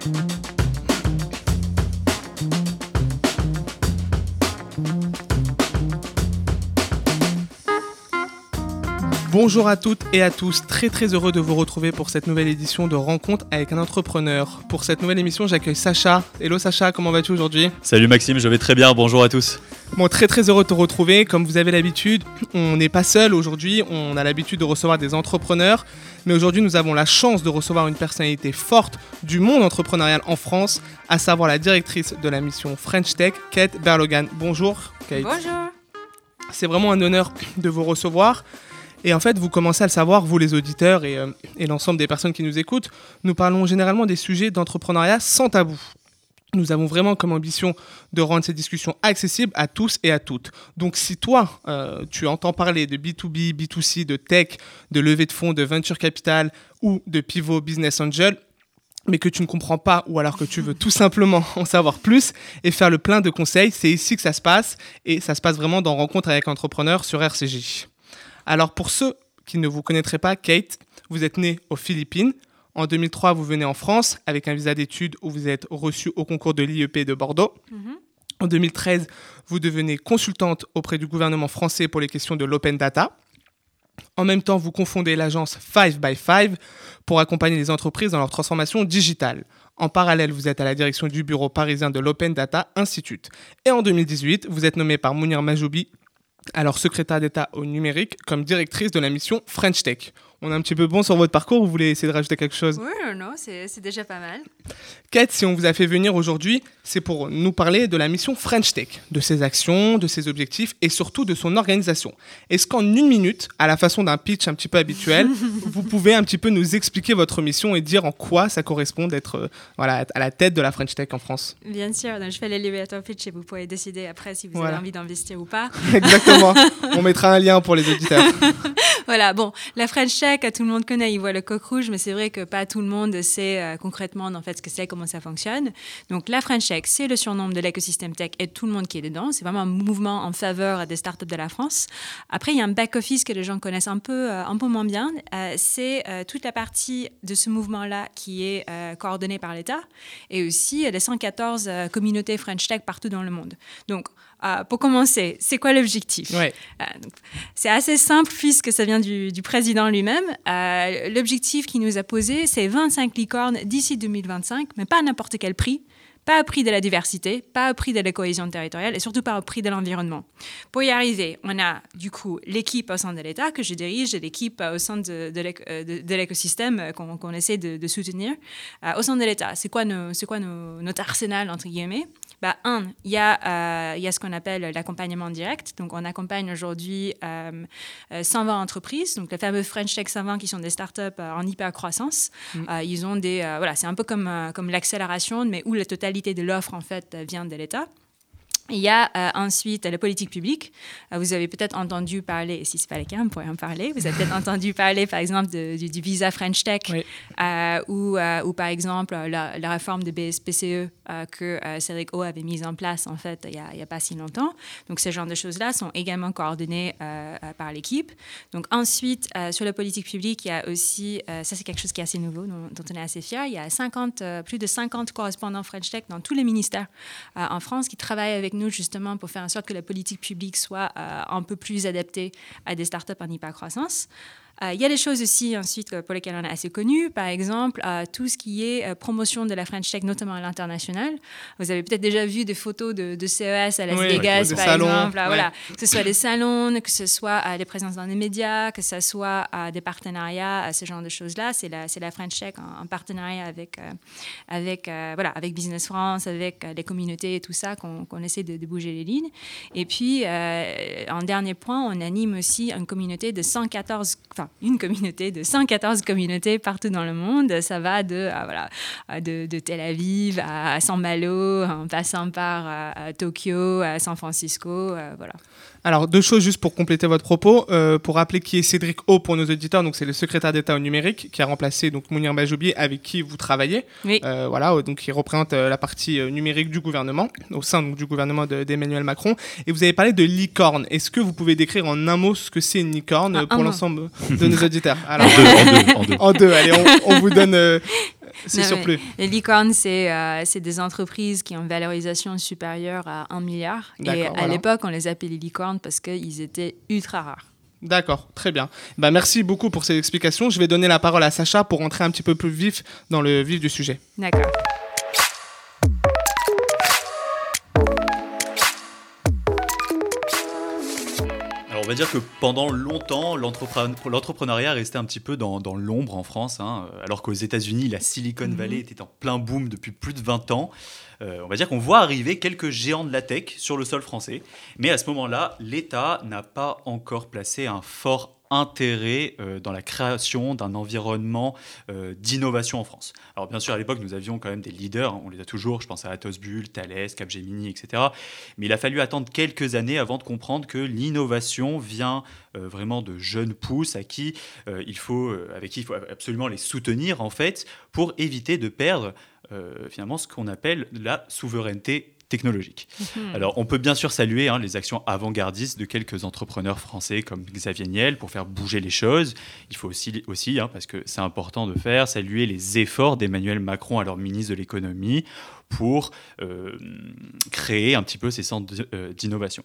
thank you Bonjour à toutes et à tous, très très heureux de vous retrouver pour cette nouvelle édition de Rencontre avec un entrepreneur. Pour cette nouvelle émission, j'accueille Sacha. Hello Sacha, comment vas-tu aujourd'hui? Salut Maxime, je vais très bien, bonjour à tous. Bon, très très heureux de te retrouver. Comme vous avez l'habitude, on n'est pas seul aujourd'hui, on a l'habitude de recevoir des entrepreneurs. Mais aujourd'hui, nous avons la chance de recevoir une personnalité forte du monde entrepreneurial en France, à savoir la directrice de la mission French Tech, Kate Berlogan. Bonjour Kate. Bonjour. C'est vraiment un honneur de vous recevoir. Et en fait, vous commencez à le savoir, vous les auditeurs et, euh, et l'ensemble des personnes qui nous écoutent, nous parlons généralement des sujets d'entrepreneuriat sans tabou. Nous avons vraiment comme ambition de rendre ces discussions accessibles à tous et à toutes. Donc si toi, euh, tu entends parler de B2B, B2C, de tech, de levée de fonds, de venture capital ou de pivot business angel, mais que tu ne comprends pas ou alors que tu veux tout simplement en savoir plus et faire le plein de conseils, c'est ici que ça se passe et ça se passe vraiment dans Rencontre avec entrepreneurs sur RCJ. Alors pour ceux qui ne vous connaîtraient pas, Kate, vous êtes née aux Philippines. En 2003, vous venez en France avec un visa d'études où vous êtes reçu au concours de l'IEP de Bordeaux. En 2013, vous devenez consultante auprès du gouvernement français pour les questions de l'open data. En même temps, vous confondez l'agence 5 by 5 pour accompagner les entreprises dans leur transformation digitale. En parallèle, vous êtes à la direction du bureau parisien de l'Open Data Institute. Et en 2018, vous êtes nommé par Mounir Majoubi alors secrétaire d'État au numérique, comme directrice de la mission French Tech. On est un petit peu bon sur votre parcours, vous voulez essayer de rajouter quelque chose? Oui, non, non, c'est c'est déjà pas mal. Kate, si on vous a fait venir aujourd'hui, c'est pour nous parler de la mission French Tech, de ses actions, de ses objectifs et surtout de son organisation. Est-ce qu'en une minute, à la façon d'un pitch un petit peu habituel, vous pouvez un petit peu nous expliquer votre mission et dire en quoi ça correspond d'être euh, voilà, à la tête de la French Tech en France? Bien sûr, donc je fais l'élévateur pitch et vous pourrez décider après si vous Voilà. avez envie d'investir ou pas. Exactement. on mettra un lien pour les auditeurs. voilà, bon, la French Tech, tout le monde connaît, il voit le coq rouge, mais c'est vrai que pas tout le monde sait euh, concrètement en fait ce que c'est, comment ça fonctionne. Donc la French Tech, c'est le surnom de l'écosystème tech et tout le monde qui est dedans. C'est vraiment un mouvement en faveur des startups de la France. Après, il y a un back-office que les gens connaissent un peu, euh, un peu moins bien. Euh, c'est toute la partie de ce mouvement-là qui est coordonnée par l'État et aussi les 114 euh, communautés French Tech partout dans le monde. Donc, euh, pour commencer, c'est quoi l'objectif? Ouais. euh, donc, c'est assez simple puisque ça vient du, du président lui-même. Euh, L'objectif qu'il nous a posé, c'est 25 licornes d'ici 2025, mais pas à n'importe quel prix. Pas au prix de la diversité, pas au prix de la cohésion territoriale et surtout pas au prix de l'environnement. Pour y arriver, on a du coup l'équipe au sein de l'État que je dirige et l'équipe euh, au sein de, euh, l'écosystème euh, qu'on essaie de, de soutenir. Au sein de l'État, c'est quoi, nos- c'est quoi nos- notre arsenal, entre guillemets? Bah, un, il y, a, euh, y a ce qu'on appelle l'accompagnement direct. Donc, on accompagne aujourd'hui euh, euh, 120 entreprises, donc les fameux French Tech 120 qui sont des startups euh, en hyper croissance. Euh, ils ont des, euh, voilà, c'est un peu comme, euh, comme l'accélération, mais où la totalité de l'offre en fait euh, vient de l'État. Il y a euh, ensuite la politique publique. Euh, vous avez peut-être entendu parler, et si ce n'est pas le cas, on pourrait en parler. Vous avez peut-être entendu parler, par exemple, de- du, du visa French Tech, Oui. euh, ou, euh, ou par exemple la, la réforme de BSPCE que Cédric O avait mise en place en fait il n'y a, pas si longtemps. Donc ce genre de choses-là sont également coordonnées par l'équipe. Donc ensuite, sur la politique publique, il y a aussi, ça c'est quelque chose qui est assez nouveau, dont, dont on est assez fier, il y a 50, plus de 50 correspondants French Tech dans tous les ministères en France qui travaillent avec nous justement pour faire en sorte que la politique publique soit euh, un peu plus adaptée à des startups en hypercroissance. Euh, il y a des choses aussi ensuite pour lesquelles on est assez connu, par exemple euh, tout ce qui est euh, promotion de la French Tech, notamment à l'international. Vous avez peut-être déjà vu des photos de, de CES à Las Oui, Vegas, par salons, exemple. Ouais. Voilà, que ce soit des salons, que ce soit des présences dans les médias, que ce soit des partenariats, ce genre de choses-là. C'est la, French Tech en, en partenariat avec, avec, voilà, avec Business France, avec les communautés et tout ça, qu'on essaie de, de bouger les lignes. Et puis, en dernier point, on anime aussi une communauté de 114, enfin, une communauté de 114 communautés partout dans le monde. Ça va de, euh, euh, Tel Aviv à, San Malo, en passant par euh, Tokyo, à San Francisco, voilà. Alors, deux choses juste pour compléter votre propos. Euh, pour rappeler qui est Cédric O pour nos auditeurs, donc c'est le secrétaire d'État au numérique qui a remplacé donc Mounir Majoubi avec qui vous travaillez. Oui. Euh, voilà, euh, donc il représente euh, la partie euh, numérique du gouvernement, au sein donc, du gouvernement de- d'Emmanuel Macron. Et vous avez parlé de licorne. Est-ce que vous pouvez décrire en un mot ce que c'est une licorne Ah, pour l'ensemble de nos auditeurs? En Alors, deux, en deux, en deux. en deux, allez, on, on vous donne euh, c'est surplus. Les licornes, c'est c'est des entreprises qui ont une valorisation supérieure à 1 milliard. Et à l'époque, on les appelait licornes parce qu'ils étaient ultra rares. D'accord, très bien. Bah, merci beaucoup pour ces explications. Je vais donner la parole à Sacha pour entrer un petit peu plus vif dans le vif du sujet. D'accord. Va dire que pendant longtemps, l'entrepreneuriat restait un petit peu dans, l'ombre en France, hein, alors qu'aux États-Unis, la Silicon Valley mhm. était en plein boom depuis plus de 20 ans. Euh, on va dire qu'on voit arriver quelques géants de la tech sur le sol français. Mais à ce moment-là, l'État n'a pas encore placé un fort intérêt euh, dans la création d'un environnement euh, d'innovation en France. Alors bien sûr, à l'époque, nous avions quand même des leaders, hein, on les a toujours, je pense à Atos Bull, Thales, Capgemini, etc. Mais il a fallu attendre quelques années avant de comprendre que l'innovation vient vraiment de jeunes pousses à qui il faut, avec qui il faut absolument les soutenir en fait pour éviter de perdre euh, finalement ce qu'on appelle la souveraineté technologique. Mhm. Alors, on peut bien sûr saluer hein, les actions avant-gardistes de quelques entrepreneurs français comme Xavier Niel pour faire bouger les choses. Il faut aussi, aussi hein, parce que c'est important de faire, saluer les efforts d'Emmanuel Macron, alors ministre de l'économie, pour euh, créer un petit peu ces centres euh, d'innovation.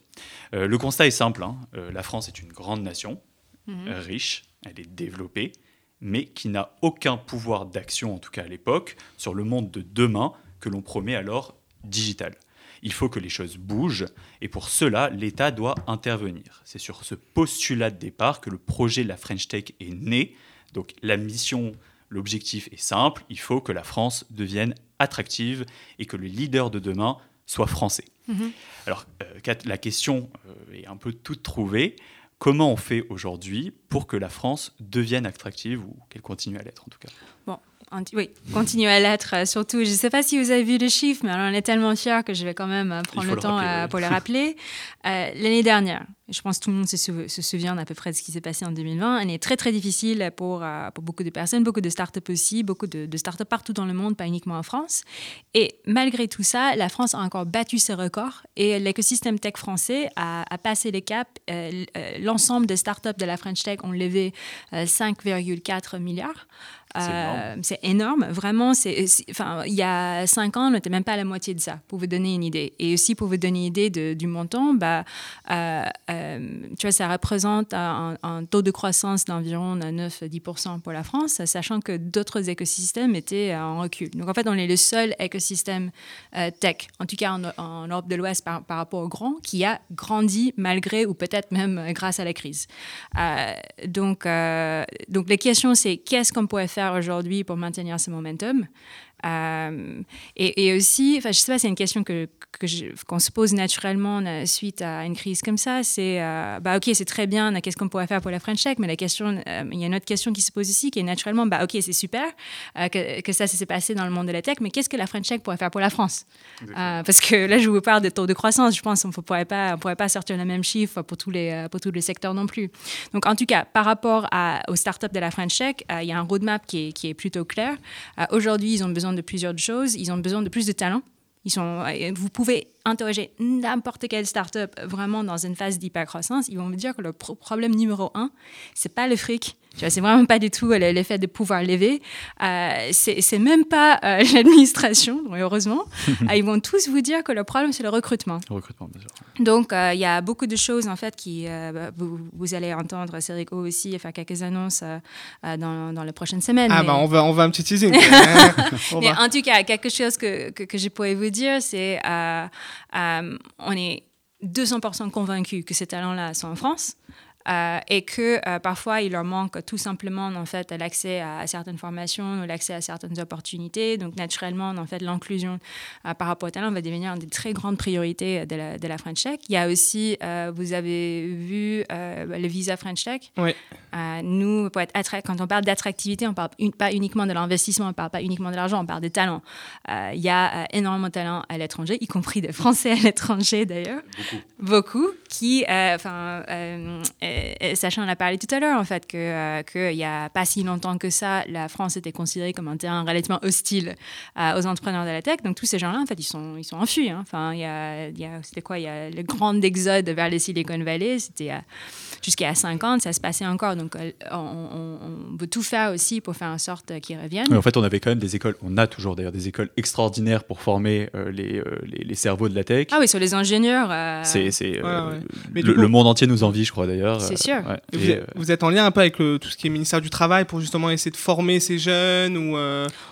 le constat est simple, hein. la France est une grande nation, mhm. riche, elle est développée, mais qui n'a aucun pouvoir d'action, en tout cas à l'époque, sur le monde de demain que l'on promet alors digital. Il faut que les choses bougent et pour cela, l'État doit intervenir. C'est sur ce postulat de départ que le projet de la French Tech est né. Donc la mission, l'objectif est simple, il faut que la France devienne attractive et que le leader de demain soit français. Mm-hmm. Alors euh, la question euh, est un peu toute trouvée. Comment on fait aujourd'hui pour que la France devienne attractive ou qu'elle continue à l'être en tout cas? Bon, oui, continue à l'être. Euh, surtout, je ne sais pas si vous avez vu les chiffres, mais on est tellement fiers que je vais quand même euh, prendre le, temps euh, pour le rappeler. L'année dernière, je pense que tout le monde se, souvient à peu près de ce qui s'est passé en 2020, année très très difficile pour, pour beaucoup de personnes, beaucoup de startups aussi, beaucoup de, de startups partout dans le monde, pas uniquement en France. Et malgré tout ça, la France a encore battu ses records et l'écosystème tech français a, passé les caps. L'ensemble des startups de la French Tech ont levé 5,4 milliards. C'est énorme. Vraiment, c'est, enfin, il y a cinq ans, on n'était même pas à la moitié de ça, pour vous donner une idée. Et aussi, pour vous donner une idée du montant, bah, euh, euh, tu vois, ça représente un, taux de croissance d'environ 9-10% pour la France, sachant que d'autres écosystèmes étaient en recul. Donc, en fait, on est le seul écosystème euh, tech, en tout cas en, Europe de l'Ouest par, par, rapport au grand, qui a grandi malgré ou peut-être même grâce à la crise. donc, donc, la question, c'est qu'est-ce qu'on pourrait faire aujourd'hui pour maintenir ce momentum euh, et, aussi, enfin, je sais pas, c'est une question que, qu'on se pose naturellement euh, suite à une crise comme ça. C'est, euh, bah, ok, c'est très bien, qu'est-ce qu'on pourrait faire pour la French Tech, mais la question, il y a une autre question qui se pose ici, qui est naturellement, bah, ok, c'est super que, que, ça, s'est passé dans le monde de la tech, mais qu'est-ce que la French Tech pourrait faire pour la France? Parce que là, je vous parle de taux de croissance, je pense qu'on ne pourrait pas, on pourrait pas sortir le même chiffre pour tous les, pour tous les secteurs non plus. Donc, en tout cas, par rapport à, aux startups de la French Tech, il y a un roadmap qui est, qui est plutôt clair. Aujourd'hui, ils ont besoin de plusieurs choses. Ils ont besoin de plus de talent. Ils sont, vous pouvez interroger n'importe quelle startup vraiment dans une phase d'hypercroissance. Ils vont vous dire que le problème numéro un, c'est pas le fric, c'est vraiment pas du tout euh, l'effet de pouvoir lever. Euh, c'est même pas euh, l'administration, heureusement. ils vont tous vous dire que le problème, c'est le recrutement. Le recrutement, bien sûr. Donc, il y a beaucoup de choses, en fait, qui vous, allez entendre Serico aussi faire quelques annonces dans, dans, les prochaines semaines. Ah, bah, on va, on va un petit teasing. mais en tout cas, quelque chose que, que, que je pourrais vous dire, c'est on est 200% convaincu que ces talents-là sont en France. Euh, et que euh, parfois il leur manque tout simplement en fait l'accès à, certaines formations ou l'accès à certaines opportunités. Donc naturellement, en fait, l'inclusion euh, par rapport au talent va devenir une des très grandes priorités de la, de la French Tech. Il y a aussi, vous avez vu le visa French Tech. Oui. nous, pour être quand on parle d'attractivité, on ne parle pas uniquement de l'investissement, on ne parle pas uniquement de l'argent, on parle des talents. Il y a énormément de talents à l'étranger, y compris des Français à l'étranger d'ailleurs. Beaucoup. Beaucoup, qui, enfin et Sacha en a parlé tout à l'heure, en fait, qu'il n'y a pas si longtemps que ça, la France était considérée comme un terrain relativement hostile aux entrepreneurs de la tech. Donc tous ces gens-là, en fait, ils sont, ils sont enfuis. Hein. Enfin, il y a, y a c'était quoi? Il y a le grand exode vers les Silicon Valley. C'était jusqu'à 50, ça se passait encore. Donc on, on, veut tout faire aussi pour faire en sorte qu'ils reviennent. en fait, on avait quand même des écoles, on a toujours d'ailleurs des écoles extraordinaires pour former les, les, les, cerveaux de la tech. Ah oui, sur les ingénieurs. C'est, le, monde entier nous envie, je crois d'ailleurs. C'est sûr. vous, êtes, en lien un peu avec tout ce qui est ministère du Travail pour justement essayer de former ces jeunes ou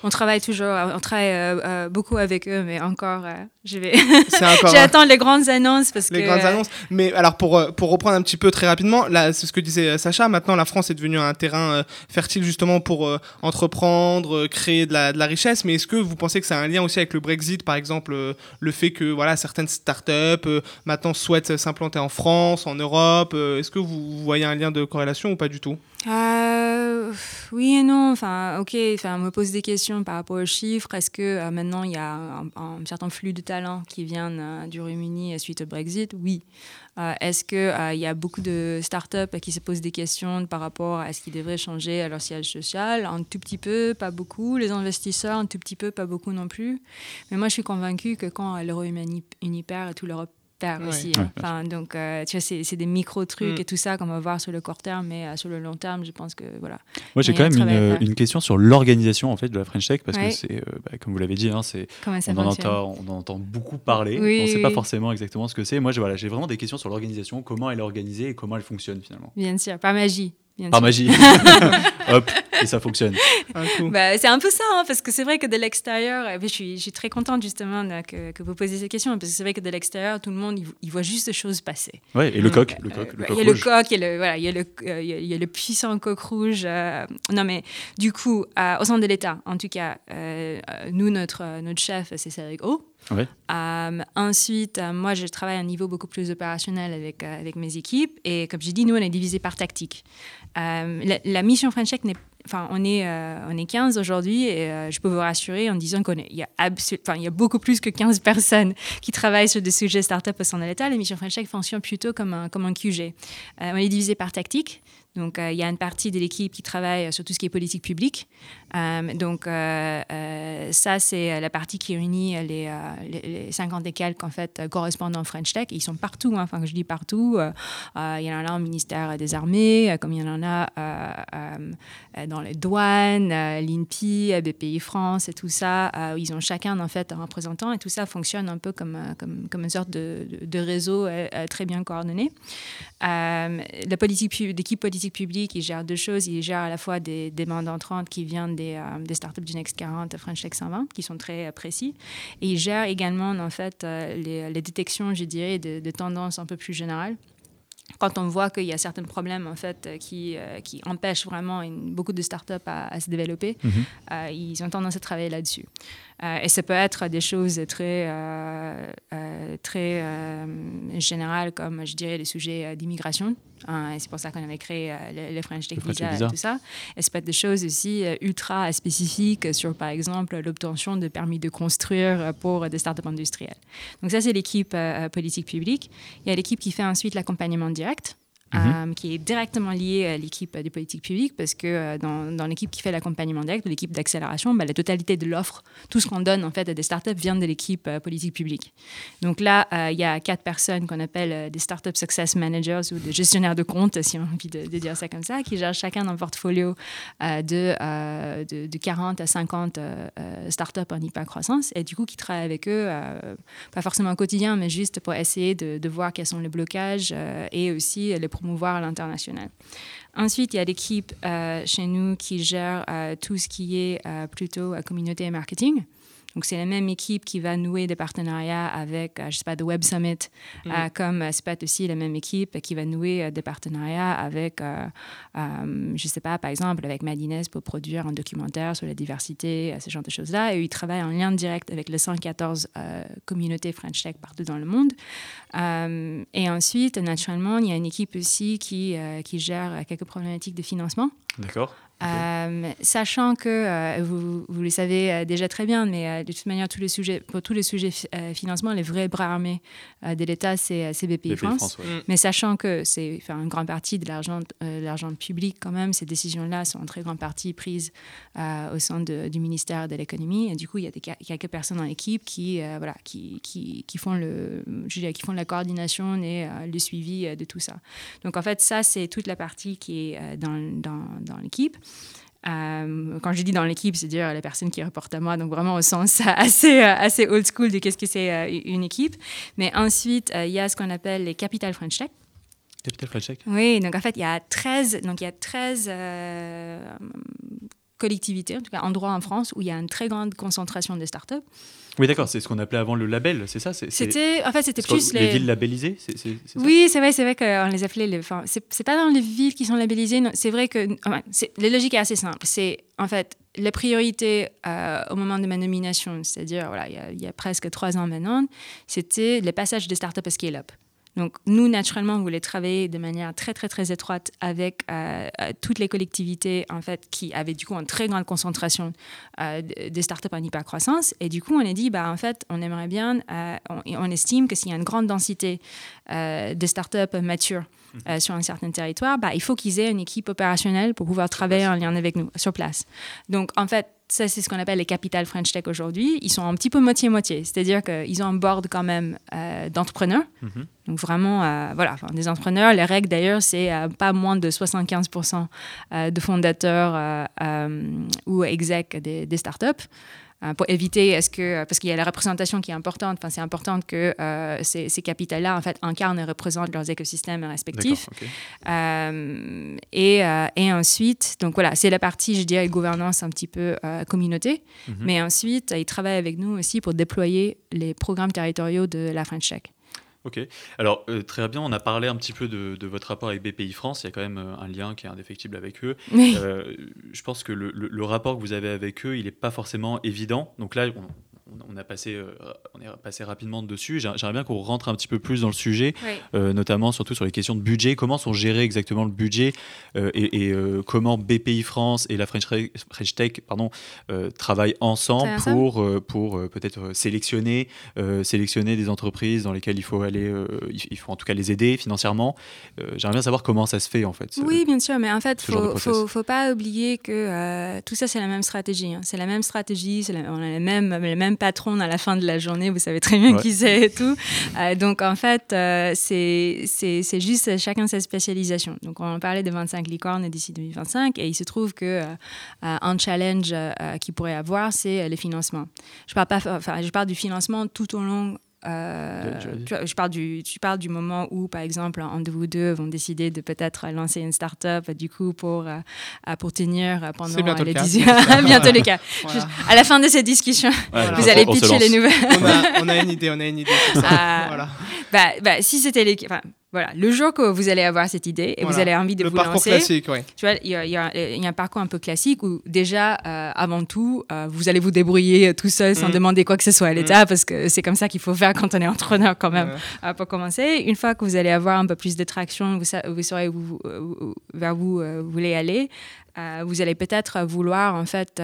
On travaille toujours, on travaille beaucoup avec eux, mais encore, je vais. J'attends les grandes annonces parce les que. grandes annonces. Mais alors pour pour reprendre un petit peu très rapidement, là, c'est ce que disait Sacha. Maintenant, la France est devenue un terrain fertile justement pour entreprendre, créer de la, de la richesse. Mais est-ce que vous pensez que ça a un lien aussi avec le Brexit, par exemple, le fait que voilà certaines startups maintenant souhaitent s'implanter en France, en Europe Est-ce que vous voyez un lien de corrélation ou pas du tout? Euh, oui et non. Enfin, ok. Enfin, on me pose des questions par rapport aux chiffres. Est-ce que euh, maintenant il y a un, certain flux de talents qui viennent euh, du Royaume-Uni suite au Brexit? Oui. Est-ce qu'il y a beaucoup de startups qui se posent des questions par rapport à ce qu'ils devraient changer à leur siège social? Un tout petit peu, pas beaucoup. Les investisseurs, un tout petit peu, pas beaucoup non plus. Mais moi, je suis convaincue que quand le Royaume-Uni perd et aussi. Hein. Enfin, donc, euh, tu vois, c'est des micro-trucs mm. et tout ça qu'on va voir sur le court terme, mais euh, sur le long terme, je pense que voilà. Moi, j'ai quand même une, une, question sur l'organisation en fait de la French Tech parce que c'est, euh, bah, comme vous l'avez dit, hein, c'est, on, en entend, on entend beaucoup parler. on ne sait pas forcément exactement ce que c'est. Moi, j'ai voilà, vraiment des questions sur l'organisation, comment elle est organisée et comment elle fonctionne finalement. Bien sûr, par magie. Par magie. Hop, et ça fonctionne. Bah, c'est un peu ça, hein, parce que c'est vrai que de l'extérieur, je suis, je suis, très contente justement que, que, vous posiez ces questions, parce que c'est vrai que de l'extérieur, tout le monde, il, voit juste des choses passer. Ouais, et le coq, le coq, le coq Il y a le coq, il y a le, voilà, il y a le, euh, il y a le puissant coq rouge. Euh, non, mais du coup, au centre de l'État, en tout cas, euh, nous, notre, notre chef, c'est Cédric O. ensuite, moi, je travaille à un niveau beaucoup plus opérationnel avec, avec mes équipes. Et comme j'ai dit, nous, on est divisé par tactique. Euh, la, mission French On est, euh, on est 15 aujourd'hui et euh, je peux vous rassurer en disant qu'il y, a beaucoup plus que 15 personnes qui travaillent sur des sujets start-up au sein de l'État. La mission French fonctionne plutôt comme un, comme un QG. on est divisé par tactique. Donc, il y a une partie de l'équipe qui travaille sur tout ce qui est politique publique. donc, ça, c'est la partie qui réunit les, les, 50 et quelques, en correspondants French Tech. Ils sont partout, hein. enfin, je dis partout. il y en a au ministère des Armées, comme il y en a dans les douanes, l'INPI, BPI France et tout ça. ils ont chacun, en fait, un représentant et tout ça fonctionne un peu comme, comme, une sorte de, de réseau très bien coordonné. la politique, l'équipe politique public, il gère deux choses. Il gère à la fois des demandes entrantes qui viennent des, euh, des startups du Next 40, French Tech 120, qui sont très euh, précis. Et il gère également, en fait, euh, les, les, détections, je dirais, de, de tendances un peu plus générales quand on voit qu'il y a certains problèmes en fait qui, qui empêchent vraiment beaucoup de startups à, à se développer, mhm. ils ont tendance à travailler là-dessus. Euh, et ça peut être des choses très, euh, euh, très générales, comme je dirais les sujets d'immigration. Hein, c'est pour ça qu'on avait créé les, French Tech Visa et tout ça. Et ça peut être des choses aussi ultra spécifiques sur, par exemple, l'obtention de permis de construire pour des startups industrielles. Donc ça, c'est l'équipe politique publique. Il y a l'équipe qui fait ensuite l'accompagnement direct. Mhm. Euh, qui est directement lié à l'équipe des politiques publiques, parce que euh, dans, l'équipe qui fait l'accompagnement direct, l'équipe d'accélération, bah, la totalité de l'offre, tout ce qu'on donne en fait à des startups vient de l'équipe euh, politique publique. Donc là, il y a quatre personnes qu'on appelle des startup success managers ou des gestionnaires de compte, si on a envie de, dire ça comme ça, qui gèrent chacun un portfolio de, de, de, 40 à 50 startups en hyper-croissance, et du coup qui travaillent avec eux, pas forcément au quotidien, mais juste pour essayer de, de voir quels sont les blocages et aussi les problèmes promouvoir à l'international. Ensuite, il y a l'équipe euh, chez nous qui gère euh, tout ce qui est euh, plutôt communauté et marketing. Donc, c'est la même équipe qui va nouer des partenariats avec, euh, je sais pas, The Web Summit, mm. comme euh, c'est pas aussi la même équipe qui va nouer des partenariats avec, je sais pas, par exemple, avec Madines pour produire un documentaire sur la diversité, ce genre de choses-là. Et ils travaillent en lien direct avec les 114 communautés French Tech partout dans le monde. et ensuite, naturellement, il y a une équipe aussi qui, qui gère quelques problématiques de financement. D'accord. Euh, sachant que, euh, vous, vous, le savez euh, déjà très bien, mais de toute manière, tous les sujets, pour tous les sujets financement, les vrais bras armés de l'État, c'est BPI, France. Mm. Mais sachant que c'est une grande partie de l'argent l'argent public quand même, ces décisions-là sont en très grande partie prises au sein de, du ministère de l'économie. Et du coup, il y a des, quelques personnes dans l'équipe qui, voilà, qui, qui, qui, font le, qui font la coordination et le suivi de tout ça. Donc en fait, ça, c'est toute la partie qui est dans, dans, dans l'équipe. Euh, quand je dis dans l'équipe, c'est dire la personne qui reporte à moi, donc vraiment au sens assez, euh, assez old school de qu'est-ce que c'est euh, une équipe. Mais ensuite, il y a ce qu'on appelle les Capital French Tech. Capital French Tech Oui, donc en fait, il y a 13, donc il y a 13 collectivités, en tout cas endroits en France, où il y a une très grande concentration de startups. Oui, d'accord, c'est ce qu'on appelait avant le label, c'est ça C'était, en fait, c'était plus les... les... villes labellisées, c'est Oui, c'est vrai, c'est vrai qu'on les appelait les. Enfin, c'est pas dans les villes qui sont labellisées. C'est vrai que enfin, la logique est assez simple. C'est en fait la priorité euh, au moment de ma nomination, c'est-à-dire voilà, il y, a, il y, a presque trois ans maintenant, c'était le passage des startups à scale-up. Donc, nous, naturellement, on voulait travailler de manière très, très, très étroite avec euh, euh, toutes les collectivités, en fait, qui avaient, du coup, une très grande concentration euh, des startups en hypercroissance. Et du coup, on a dit, bah, en fait, on aimerait bien, on, on, estime que s'il y a une grande densité de startups matures mhm. sur un certain territoire, bah, il faut qu'ils aient une équipe opérationnelle pour pouvoir travailler en lien avec nous, sur place. Donc, en fait, ça, c'est ce qu'on appelle les capitales French Tech aujourd'hui. Ils sont un petit peu moitié-moitié. C'est-à-dire qu'ils ont un board quand même euh, d'entrepreneurs. Mhm. Donc vraiment, euh, voilà, des entrepreneurs. Les règles d'ailleurs, c'est euh, pas moins de 75% de fondateurs ou execs des, des startups. Euh, pour éviter, est-ce que, parce qu'il y a la représentation qui est importante, enfin, c'est important que euh, ces, ces capitales-là, en fait, incarnent et représentent leurs écosystèmes respectifs. Euh, et, et, ensuite, donc voilà, c'est la partie, je dirais, gouvernance un petit peu communauté. Mhm. Mais ensuite, ils travaillent avec nous aussi pour déployer les programmes territoriaux de la French Tech. Ok. Alors, euh, très bien, on a parlé un petit peu de, votre rapport avec BPI France. Il y a quand même euh, un lien qui est indéfectible avec eux. Euh, je pense que le, le, rapport que vous avez avec eux, il n'est pas forcément évident. Donc là, on, on, a passé, euh, on est passé rapidement dessus. J'aimerais bien qu'on rentre un petit peu plus dans le sujet, euh, notamment surtout sur les questions de budget. Comment sont gérés exactement le budget euh, et, comment BPI France et la French, Tech pardon, travaillent ensemble pour, pour peut-être sélectionner, sélectionner des entreprises dans lesquelles il faut aller, il faut en tout cas les aider financièrement. J'aimerais bien savoir comment ça se fait en fait. Oui, bien sûr, mais en fait, il ne faut, faut, pas oublier que tout ça, c'est la même stratégie. Hein. C'est la même stratégie, on a les mêmes, les mêmes patron à la fin de la journée, vous savez très bien qui c'est et tout. Euh, donc en fait, euh, c'est juste chacun sa spécialisation. Donc on parlait de 25 licornes d'ici 2025 et il se trouve que euh, un challenge qu'il pourrait avoir, c'est le financement. Je parle pas, enfin, je parle du financement tout au long euh, je, parle du, tu parles du moment où, par exemple, un de vous deux vont décider de peut-être lancer une start-up, du coup, pour, euh, pour tenir pendant les 10 bientôt le cas. à la fin de cette discussion, vous allez pitcher les nouvelles. on, a, on, a, une idée, on a une idée. Ah. voilà. bah, bah, si c'était les... Enfin, voilà, le jour que vous allez avoir cette idée et vous allez envie de le vous parcours classique, oui. Tu vois, il y, y, a un parcours un peu classique où déjà, euh, avant tout, euh, vous allez vous débrouiller tout seul sans mm. demander quoi que ce soit à l'État mm. parce que c'est comme ça qu'il faut faire quand on est entrepreneur quand même euh, pour commencer. Une fois que vous allez avoir un peu plus de traction, vous, vous saurez où, vers où vous voulez aller. Vous allez peut-être vouloir en fait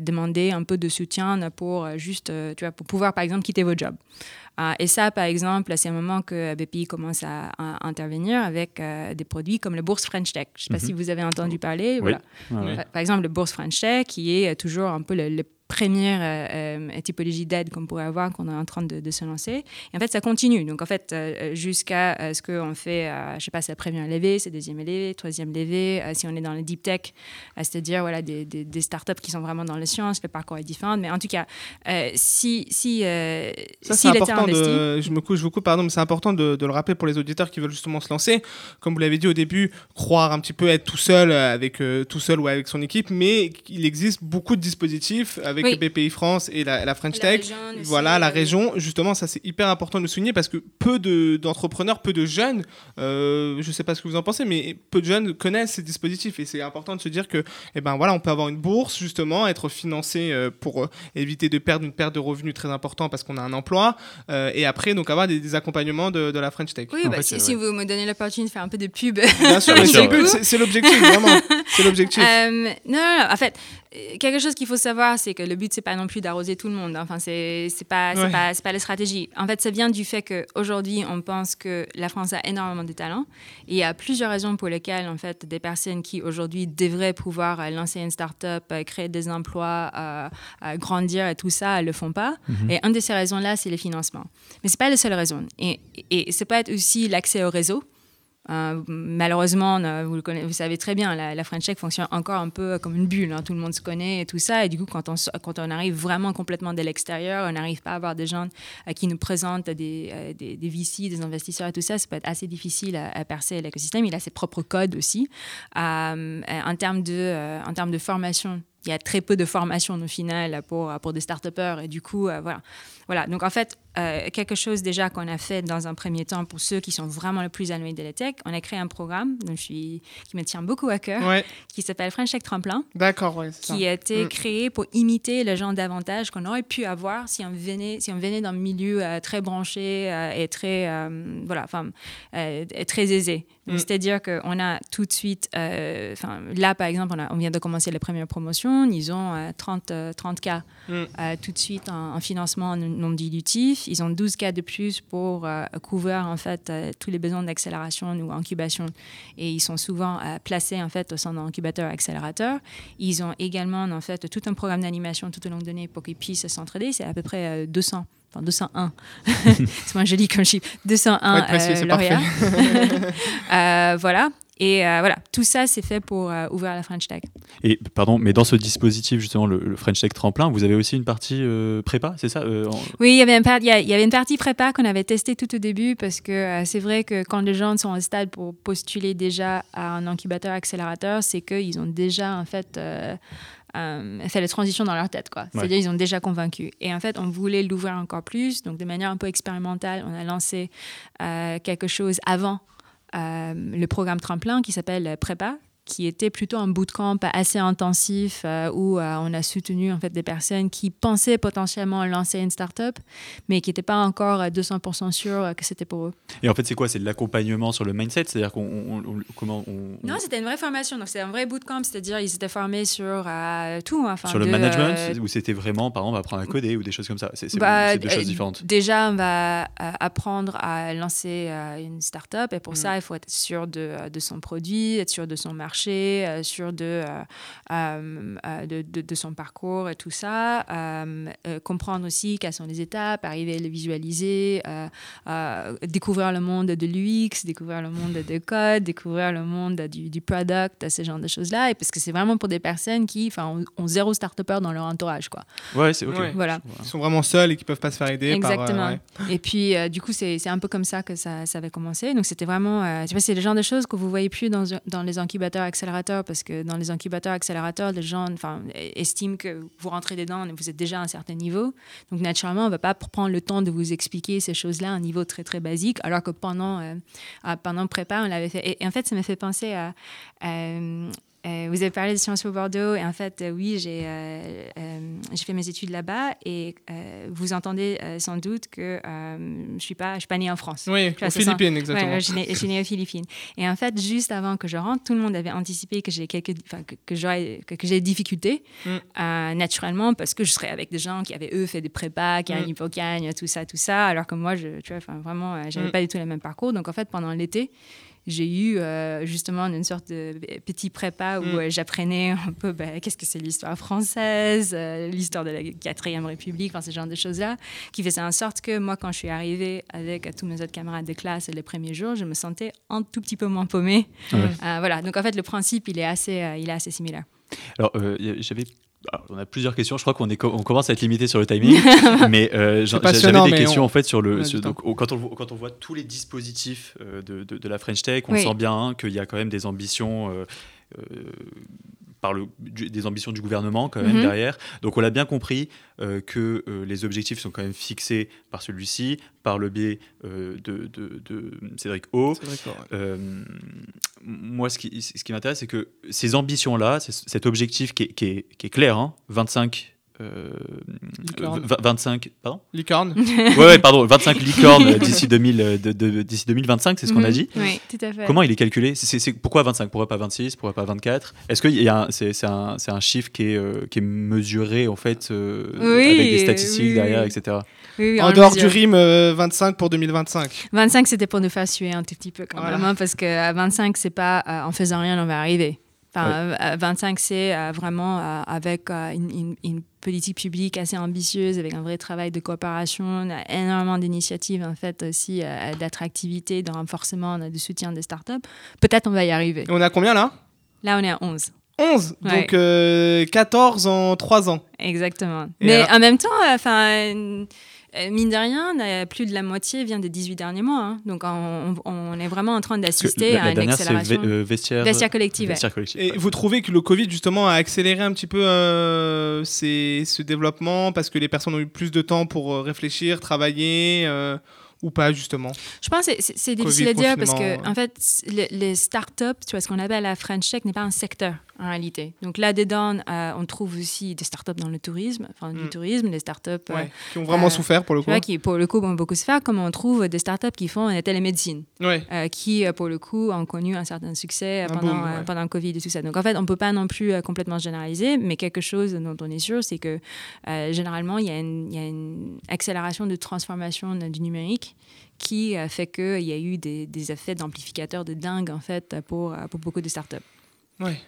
demander un peu de soutien pour juste, tu vois, pour pouvoir par exemple quitter votre job. Ah, et ça, par exemple, c'est un moment que BPI commence à, intervenir avec euh, des produits comme le Bourse French Tech. Je ne sais pas si mhm. vous avez entendu parler. Voilà. Par exemple, le Bourse French Tech, qui est toujours un peu le première euh, euh, typologie d'aide qu'on pourrait avoir qu'on est en train de, se lancer. Et en fait, ça continue. Donc, en fait, euh, jusqu'à ce qu'on fait, je sais pas, sa première levée, sa deuxième levée, troisième levée, si on est dans le deep tech, c'est-à-dire voilà, des, des, startups qui sont vraiment dans les sciences, le parcours est différent. Mais en tout cas, si, si, ça, si important de, je me couche beaucoup, pardon, mais c'est important de, de, le rappeler pour les auditeurs qui veulent justement se lancer. Comme vous l'avez dit au début, croire un petit peu être tout seul avec tout seul ou avec son équipe, mais il existe beaucoup de dispositifs avec avec Oui. BPI France et la, la French La Tech. région aussi, voilà, la euh, région, justement, ça c'est hyper important de le souligner parce que peu de- d'entrepreneurs, peu de jeunes, euh, je sais pas ce que vous en pensez, mais peu de jeunes connaissent ces dispositifs et c'est important de se dire que, eh ben voilà, on peut avoir une bourse justement, être financé euh, pour euh, éviter de perdre une perte de revenus très important parce qu'on a un emploi euh, et après donc avoir des, des accompagnements de, de la French Tech. Oui, bah, fait, si, si vous me donnez l'opportunité de faire un peu de pub. Bien sûr, c'est l'objectif, vraiment. C'est l'objectif. Euh, non, non, non, en fait, quelque chose qu'il faut savoir, c'est que le but, c'est pas non plus d'arroser tout le monde. Enfin, c'est pas, Ouais. pas, pas la stratégie. En fait, ça vient du fait qu'aujourd'hui, on pense que la France a énormément de talents. Et il y a plusieurs raisons pour lesquelles, en fait, des personnes qui aujourd'hui devraient pouvoir euh, lancer une start-up, euh, créer des emplois, euh, grandir et tout ça, elles le font pas. Et une de ces raisons-là, c'est le financement. Mais c'est pas la seule raison. Et, et ça peut être aussi l'accès au réseau. Euh, malheureusement, vous, le connaissez- savez très bien, la, la French Tech fonctionne encore un peu comme une bulle. hein. Tout le monde se connaît et tout ça. Et du coup, quand on, arrive vraiment complètement de l'extérieur, on n'arrive pas à avoir des gens euh, qui nous présentent des, euh, VC, des investisseurs et tout ça, ça peut être assez difficile à, percer l'écosystème. Il a ses propres codes aussi. En, termes de, formation, il y a très peu de formation au final pour, pour des start-upers. Et du coup, voilà. voilà. Donc, en fait, euh, quelque chose déjà qu'on a fait dans un premier temps pour ceux qui sont vraiment le plus éloignés de la tech, on a créé un programme dont je suis, qui me tient beaucoup à cœur, Ouais, qui s'appelle French Tech Tremplin, d'accord, ouais, qui a été Mm. créé pour imiter le genre d'avantages qu'on aurait pu avoir si on venait, si on venait d'un milieu euh, très branché euh, et très, voilà, enfin, très aisé. Mm. C'est-à-dire qu'on a tout de suite, euh, là par exemple, on, a- on vient de commencer les premières promotions, ils ont euh, 30, euh, 30 cas Mm. euh, tout de suite en, en financement non dilutif. Ils ont 12 cas de plus pour euh, couvrir en fait tous les besoins d'accélération ou incubation. Et ils sont souvent placés en fait au sein d'un incubateur accélérateur. Ils ont également en fait tout un programme d'animation tout au long de l'année pour qu'ils puissent s'entraider. C'est à peu près euh, 200. Enfin, 201. c'est moins joli comme chiffre. 201 Faut être précis, lauréats. Voilà. Et euh, voilà, tout ça, c'est fait pour euh, ouvrir la French Tech. Et pardon, mais dans ce dispositif justement, le, le French Tech tremplin, vous avez aussi une partie euh, prépa, c'est ça en- Oui, il y avait, une il y avait une partie prépa qu'on avait testée tout au début parce que c'est vrai que quand les gens sont au stade pour postuler déjà à un incubateur accélérateur, c'est qu'ils ont déjà en fait euh, fait la transition dans leur tête. quoi. C'est-à-dire ils ont déjà convaincu. Et en fait, on voulait l'ouvrir encore plus. Donc de manière un peu expérimentale, on a lancé euh, quelque chose avant euh, le programme tremplin qui s'appelle Prépa qui était plutôt un bootcamp assez intensif euh, où euh, on a soutenu en fait des personnes qui pensaient potentiellement lancer une start-up mais qui n'étaient pas encore à 200% sûrs euh, que c'était pour eux. Et en fait, c'est quoi? C'est de l'accompagnement sur le mindset, c'est-à-dire qu'on on- on- comment on, on- Non, c'était une vraie formation, donc c'était un vrai bootcamp, c'est-à-dire ils étaient formés sur euh, tout. Enfin, sur le de, management ou c'était vraiment, par exemple, apprendre à coder ou des choses comme ça? C'est Bah, deux choses différentes. Déjà, on va apprendre à lancer une start-up et pour Mm. ça, il faut être sûr de, de son produit, être sûr de son marché, euh, de, euh, euh, de, de- de son parcours et tout ça. Euh, euh, comprendre aussi quelles sont les étapes, arriver à le visualiser, euh, euh, découvrir le monde de l'UX, découvrir le monde de code, découvrir le monde du, du product, ce genre de choses-là. Et parce que c'est vraiment pour des personnes qui enfin, ont, ont zéro start-upper dans leur entourage. Quoi. Ouais, c'est ok. Ouais. Voilà. Ils sont vraiment seuls et qui peuvent pas se faire aider Exactement. par. euh, ouais. Et puis, euh, du coup, c'est c'est un peu comme ça que ça, ça avait commencé. Donc, c'était vraiment. euh, tu vois, c'est le genre de choses que vous voyez plus dans, dans les incubateurs accélérateurs parce que dans les incubateurs accélérateurs, les gens estiment que vous rentrez dedans et vous êtes déjà à un certain niveau. Donc, naturellement, on ne va pas prendre le temps de vous expliquer ces choses-là à un niveau très, très basique, alors que pendant, euh, pendant prépa, on l'avait fait. Et, en fait, ça m'a fait penser à. Euh, vous avez parlé de Sciences Po Bordeaux et en fait, euh, oui, j'ai euh, euh, j'ai fait mes études là-bas et euh, vous entendez sans doute que je suis pas je suis pas née en France. Oui, aux. Philippines, exactement. ouais, je suis née- je suis née aux Philippines. Et en fait, juste avant que je rentre, tout le monde avait anticipé que j'ai quelques, que, que j'aurais, que, que j'ai des difficultés, Mm. naturellement, parce que je serais avec des gens qui avaient eux fait des prépas, qui avaient Mm. un hypocagne, tout ça, tout ça, alors que moi, je, tu vois, vraiment, j'avais Mm. pas du tout le même parcours. Donc en fait, pendant l'été, j'ai eu euh, justement une sorte de petit prépa où Mm. euh, j'apprenais un peu ben, qu'est-ce que c'est l'histoire française, euh, l'histoire de la quatrième République, enfin, ce genre de choses-là, qui faisait en sorte que moi, quand je suis arrivée avec tous mes autres camarades de classe les premiers jours, je me sentais un tout petit peu moins paumée. Voilà, donc en fait, le principe, il est assez, il est assez similaire. Alors, j'avais. Alors, on a plusieurs questions. Je crois qu'on est on commence à être limité sur le timing, mais euh, j'avais des questions on- en fait sur le. sur- donc, quand on voit- quand on voit tous les dispositifs euh, de, de- de la French Tech, on Oui. sent bien hein, qu'il y a quand même des ambitions. euh, par le, des ambitions du gouvernement quand même mhm. derrière. Donc on l'a bien compris euh, que euh, les objectifs sont quand même fixés par celui-ci, par le biais euh, de, de, Cédric O. moi, ce qui, ce qui m'intéresse, c'est que ces ambitions-là, cet objectif qui est, qui est, qui est clair, hein, 25 25 euh, pardon licorne. Ouais, ouais, pardon 25 licornes d'ici 2000 euh, de, d'ici 2025 c'est ce qu'on a mhm. dit. Oui tout à fait. Comment il est calculé? C'est, pourquoi 25 pourquoi pas 26 pourquoi pas 24 est-ce que y a c'est, c'est, un, c'est un chiffre qui est, euh, qui est mesuré en fait avec des statistiques derrière etc en dehors du RIM 25 pour 2025 25 c'était pour nous faire suer un tout petit peu quand même hein, parce que à 25 c'est pas en faisant rien on va arriver Enfin, 25, c'est vraiment avec une, une, politique publique assez ambitieuse, avec un vrai travail de coopération, énormément d'initiatives en fait aussi euh, d'attractivité, de renforcement, de soutien des startups. Peut-être on va y arriver. on est à combien là? Là, on est à 11. 11 Donc 14 euh, en 3 ans. Exactement. Mais en même temps, enfin euh, mine de rien, plus de la moitié vient des 18 derniers mois. Hein. Donc on, est vraiment en train d'assister à une accélération. Euh, vestiaire, collective. Et vous trouvez que le Covid justement a accéléré un petit peu euh, ce développement parce que les personnes ont eu plus de temps pour réfléchir, travailler ou pas justement? Je pense que c'est difficile à dire parce que en fait les, les startups, tu vois ce qu'on appelle la French Tech n'est pas un secteur en réalité. Donc là-dedans, euh, on trouve aussi des startups dans le tourisme, enfin du hmm. tourisme, des startups euh, qui ont vraiment euh, souffert pour le coup. qui pour le coup ont beaucoup souffert, comme on trouve des startups qui font la télémédecine, qui pour le coup ont connu un certain succès pendant, pendant le Covid et tout ça. Donc en fait, on ne peut pas non plus complètement généraliser, mais quelque chose dont on est sûr, c'est que généralement, il y, a une, y, a une accélération de transformation du numérique qui fait qu'il y a eu des, des effets d'amplificateurs de dingue en fait pour, pour beaucoup de startups.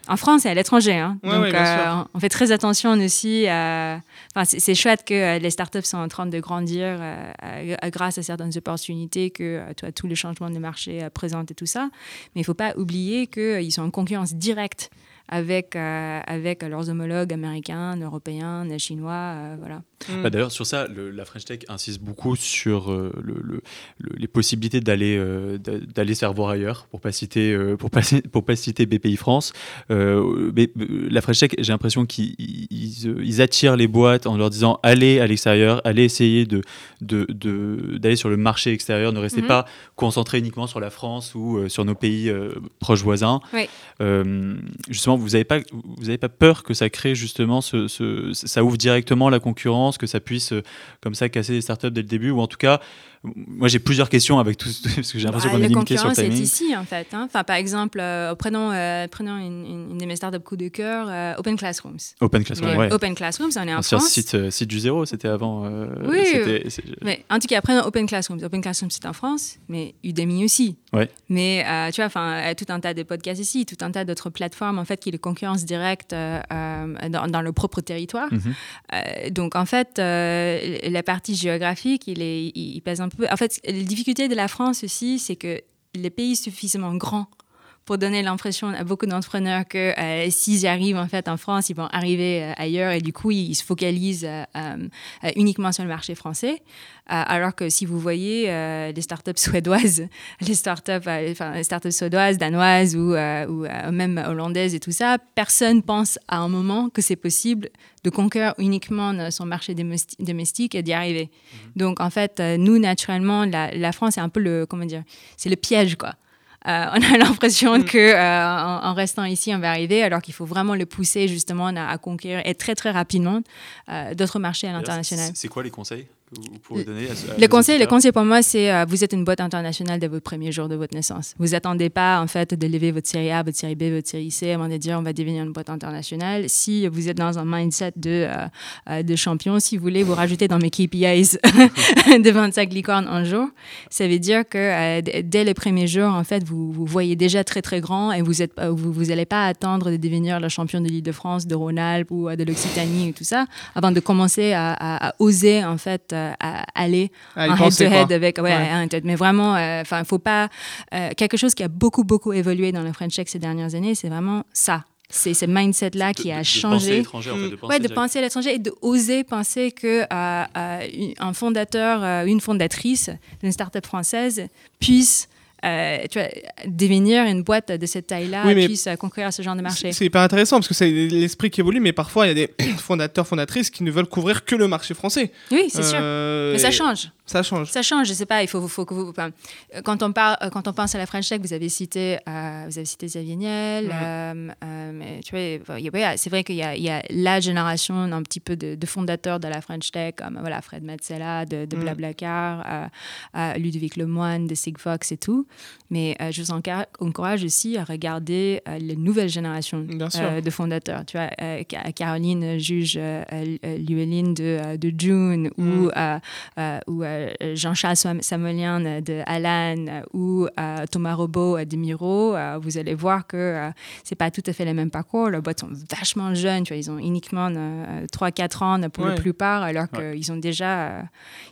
En France et à l'étranger. Hein. Donc, euh, on fait très attention aussi. Enfin, c'est chouette que euh, les startups sont en train de grandir euh, grâce à certaines opportunités que tous les changements de marché présentent et tout ça. Mais il ne faut pas oublier qu'ils sont en concurrence directe avec, euh, avec leurs homologues américains, européens, chinois. Euh, voilà. Bah, D'ailleurs, sur ça, la French Tech insiste beaucoup sur euh, le, les possibilités d'aller d'aller se voir ailleurs, pour pas citer pour pas, pour pas citer BPI France. mais, la French Tech, j'ai l'impression qu'ils ils, attirent les boîtes en leur disant allez à l'extérieur, allez essayer de d'aller de, sur le marché extérieur, ne restez mhm. pas concentré uniquement sur la France ou sur nos pays proches voisins. Oui. justement, vous n'avez pas, peur que ça crée justement ce, ça ouvre directement la concurrence, que ça puisse euh, comme ça casser les startups dès le début, ou en tout cas moi, j'ai plusieurs questions avec tout parce que j'ai l'impression bah, qu'on est limité sur le timing. est ici, en fait. Hein. Enfin, par exemple, euh, prenons, euh, prenons une, une, de mes startups coup de cœur, euh, Open Classrooms. Open Classrooms, ouais. Open Classrooms, on est en sur France. Site, site du zéro, c'était avant. oui, mais en tout cas, prenons Open Classrooms. Open Classrooms, c'est en France, mais Udemy aussi. Ouais. Mais tu vois, enfin, tout un tas de podcasts ici, tout un tas d'autres plateformes, en fait, qui les concurrence directe dans, dans, le propre territoire. Mhm. donc, en fait, la partie géographique, il, est, il, pèse un En fait, difficulté de la France aussi, c'est que les pays suffisamment grands pour donner l'impression à beaucoup d'entrepreneurs que euh, s'ils arrivent en fait en France, ils vont arriver euh, ailleurs et du coup ils, se focalisent euh, uniquement sur le marché français. alors que si vous voyez les startups suédoises, les startups, enfin les startups suédoises, danoises ou, ou même hollandaises et tout ça, personne pense à un moment que c'est possible de conquérir uniquement son marché domestique et d'y arriver. Mmh. Donc en fait, nous naturellement, la, la France est un peu le comment dire, c'est le piège quoi. Euh, on a l'impression mm. que euh, en, restant ici, on va arriver, alors qu'il faut vraiment le pousser justement à, conquérir et très très rapidement euh, d'autres marchés à l'international. C'est quoi les conseils? Vous pouvez donner Le conseil, le conseil pour moi, c'est euh, vous êtes une boîte internationale dès votre premier jour de votre naissance. Vous attendez pas en fait de lever votre série A, votre série B, votre série C avant de dire on va devenir une boîte internationale. Si vous êtes dans un mindset de, euh, euh, de champion, si vous voulez vous rajouter dans mes KPIs de 25 licornes en jour, ça veut dire que dès le premier jour, en fait, vous, vous voyez déjà très très grand et vous êtes vous, vous allez pas attendre de devenir le champion de l'Île-de-France, de Rhône-Alpes ou de l'Occitanie et tout ça avant de commencer à, à oser en fait à aller en head-to-head avec. Ouais, Mais vraiment, euh, enfin, il faut pas. Euh, quelque chose qui a beaucoup, beaucoup évolué dans le French Tech ces dernières années, c'est vraiment ça c'est ce mindset-là qui a changé. De penser à l'étranger, en fait, de penser, ouais, de penser à l'étranger et d'oser penser que euh, un fondateur, une fondatrice d'une start-up française puisse euh, tu vois, devenir une boîte de cette taille-là Oui, puisse euh, conquérir ce genre de marché. C'est hyper intéressant parce que c'est l'esprit qui évolue, mais parfois il y a des fondateurs, fondatrices qui ne veulent couvrir que le marché français. Oui, c'est sûr. Euh, Mais ça change. Ça change. Ça change, je sais pas, il faut, faut que vous... quand, on parle, euh, quand on pense à la French Tech, vous avez cité, euh, vous avez cité Xavier Niel, euh, mais tu vois, c'est vrai qu'il y a, il y a la génération un petit peu de, de fondateurs de la French Tech, comme voilà, Fred Mazzella de, de Mhm. Blablacar, Ludovic Lemoine de Sigfox et tout. Mais je vous encourage aussi à regarder les nouvelles générations de fondateurs. Tu vois, Ca- Caroline juge Llewellyn de, de June ou, Mm. ou Jean-Charles Sam- Samuelian euh, de Alan euh, ou euh, Thomas Robot euh, de Miro, euh, vous allez voir que euh, c'est pas tout à fait le même parcours. Leurs boîtes sont vachement jeunes. Tu vois, ils ont uniquement 3-4 ans pour Ouais. la plupart, alors Ouais. qu'ils sont déjà, euh,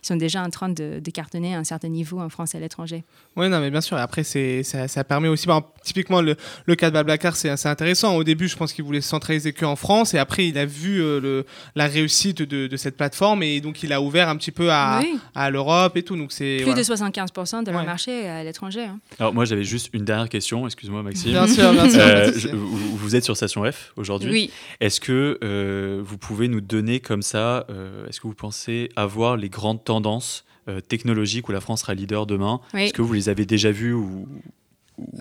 ils sont déjà en train de, de cartonner à un certain niveau en France et à l'étranger. Oui, non, mais bien sûr. Et après, c'est, ça, ça permet aussi. typiquement, le, le cas de Blablacar, c'est assez intéressant. Au début, je pense qu'il voulait se centraliser que en France. Et après, il a vu euh, le, la réussite de, de cette plateforme. Et donc, il a ouvert un petit peu à, Oui. à l'Europe et tout. Donc, c'est. Plus voilà. de 75% de leur Ouais. marché à l'étranger. hein. Alors moi j'avais juste une dernière question, excuse-moi Maxime. Bien sûr, bien sûr. Euh, je- vous, vous êtes sur Station F aujourd'hui. Oui. Est-ce que euh, vous pouvez nous donner comme ça, euh, est-ce que vous pensez avoir les grandes tendances euh, technologiques où la France sera leader demain? Oui. Est-ce que vous les avez déjà vues ou-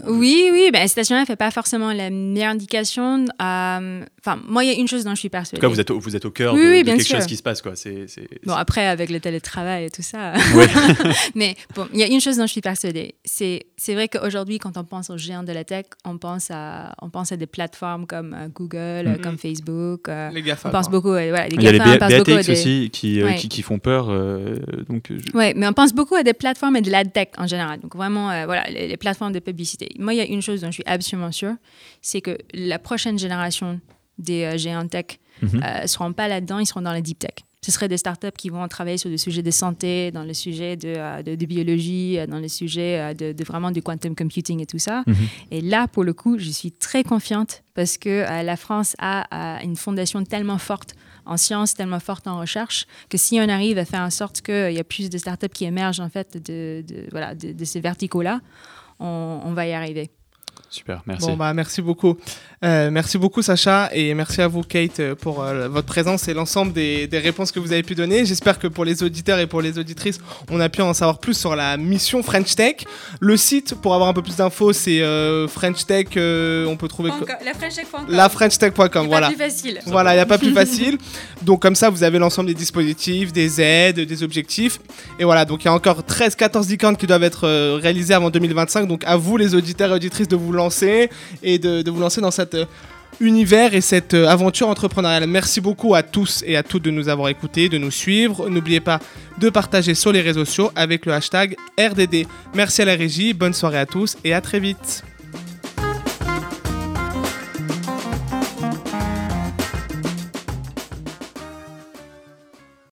Oui, oui, ben, Station F n'est pas forcément la meilleure indication. Euh, Enfin, moi, il y a une chose dont je suis En persuadée. tout cas, vous êtes au, vous êtes au cœur Oui, de, oui, de bien quelque sûr. chose qui se passe. Quoi. C'est, c'est- Bon, après, avec le télétravail et tout ça. Ouais. Mais bon, il y a une chose dont je suis persuadée. C'est, c'est vrai qu'aujourd'hui, quand on pense aux géants de la tech, on pense à, on pense à des plateformes comme euh, Google, Mhm. comme Facebook. euh, Les GAFA. on pense beaucoup, à- voilà, les Il y a les GAFA, beaucoup des- aussi qui, euh, Ouais. qui, qui font peur. euh, donc, je- Ouais, mais on pense beaucoup à des plateformes et de la tech en général. Donc vraiment, euh, voilà, les, les plateformes de publicité. Moi, il y a une chose dont je suis absolument sûre, c'est que la prochaine génération des euh, géants tech Mhm. ne seront pas là-dedans, ils seront dans la deep tech. Ce seraient des startups qui vont travailler sur des sujets de santé, dans le sujet de, euh, de, de biologie, euh, dans le sujet euh, de, de vraiment du quantum computing et tout ça. Mhm. Et là, pour le coup, je suis très confiante parce que euh, la France a, a une fondation tellement forte en sciences, tellement forte en recherche, que si on arrive à faire en sorte qu'il y a plus de startups qui émergent en fait de, de- voilà, de, de ces verticaux-là, on, va y arriver. Super, merci. Bon, bah, merci beaucoup. Euh, merci beaucoup, Sacha, et merci à vous, Kate, pour euh, votre présence et l'ensemble des, des réponses que vous avez pu donner. J'espère que pour les auditeurs et pour les auditrices, on a pu en savoir plus sur la mission French Tech. Le site, pour avoir un peu plus d'infos, c'est euh, French Tech. euh, on peut trouver La French Tech lafrenchtech.com. Voilà. facile. Voilà, il n'y a pas plus facile. Donc comme ça, vous avez l'ensemble des dispositifs, des aides, des objectifs. Et voilà, donc il y a encore 13-14 licornes qui doivent être euh, réalisées avant 2025. Donc à vous, les auditeurs et auditrices, de vous lancer et de, vous lancer dans cet univers et cette euh, aventure entrepreneuriale. Merci beaucoup à tous et à toutes de nous avoir écoutés, de nous suivre. N'oubliez pas de partager sur les réseaux sociaux avec le hashtag RDD. Merci à la régie, bonne soirée à tous et à très vite.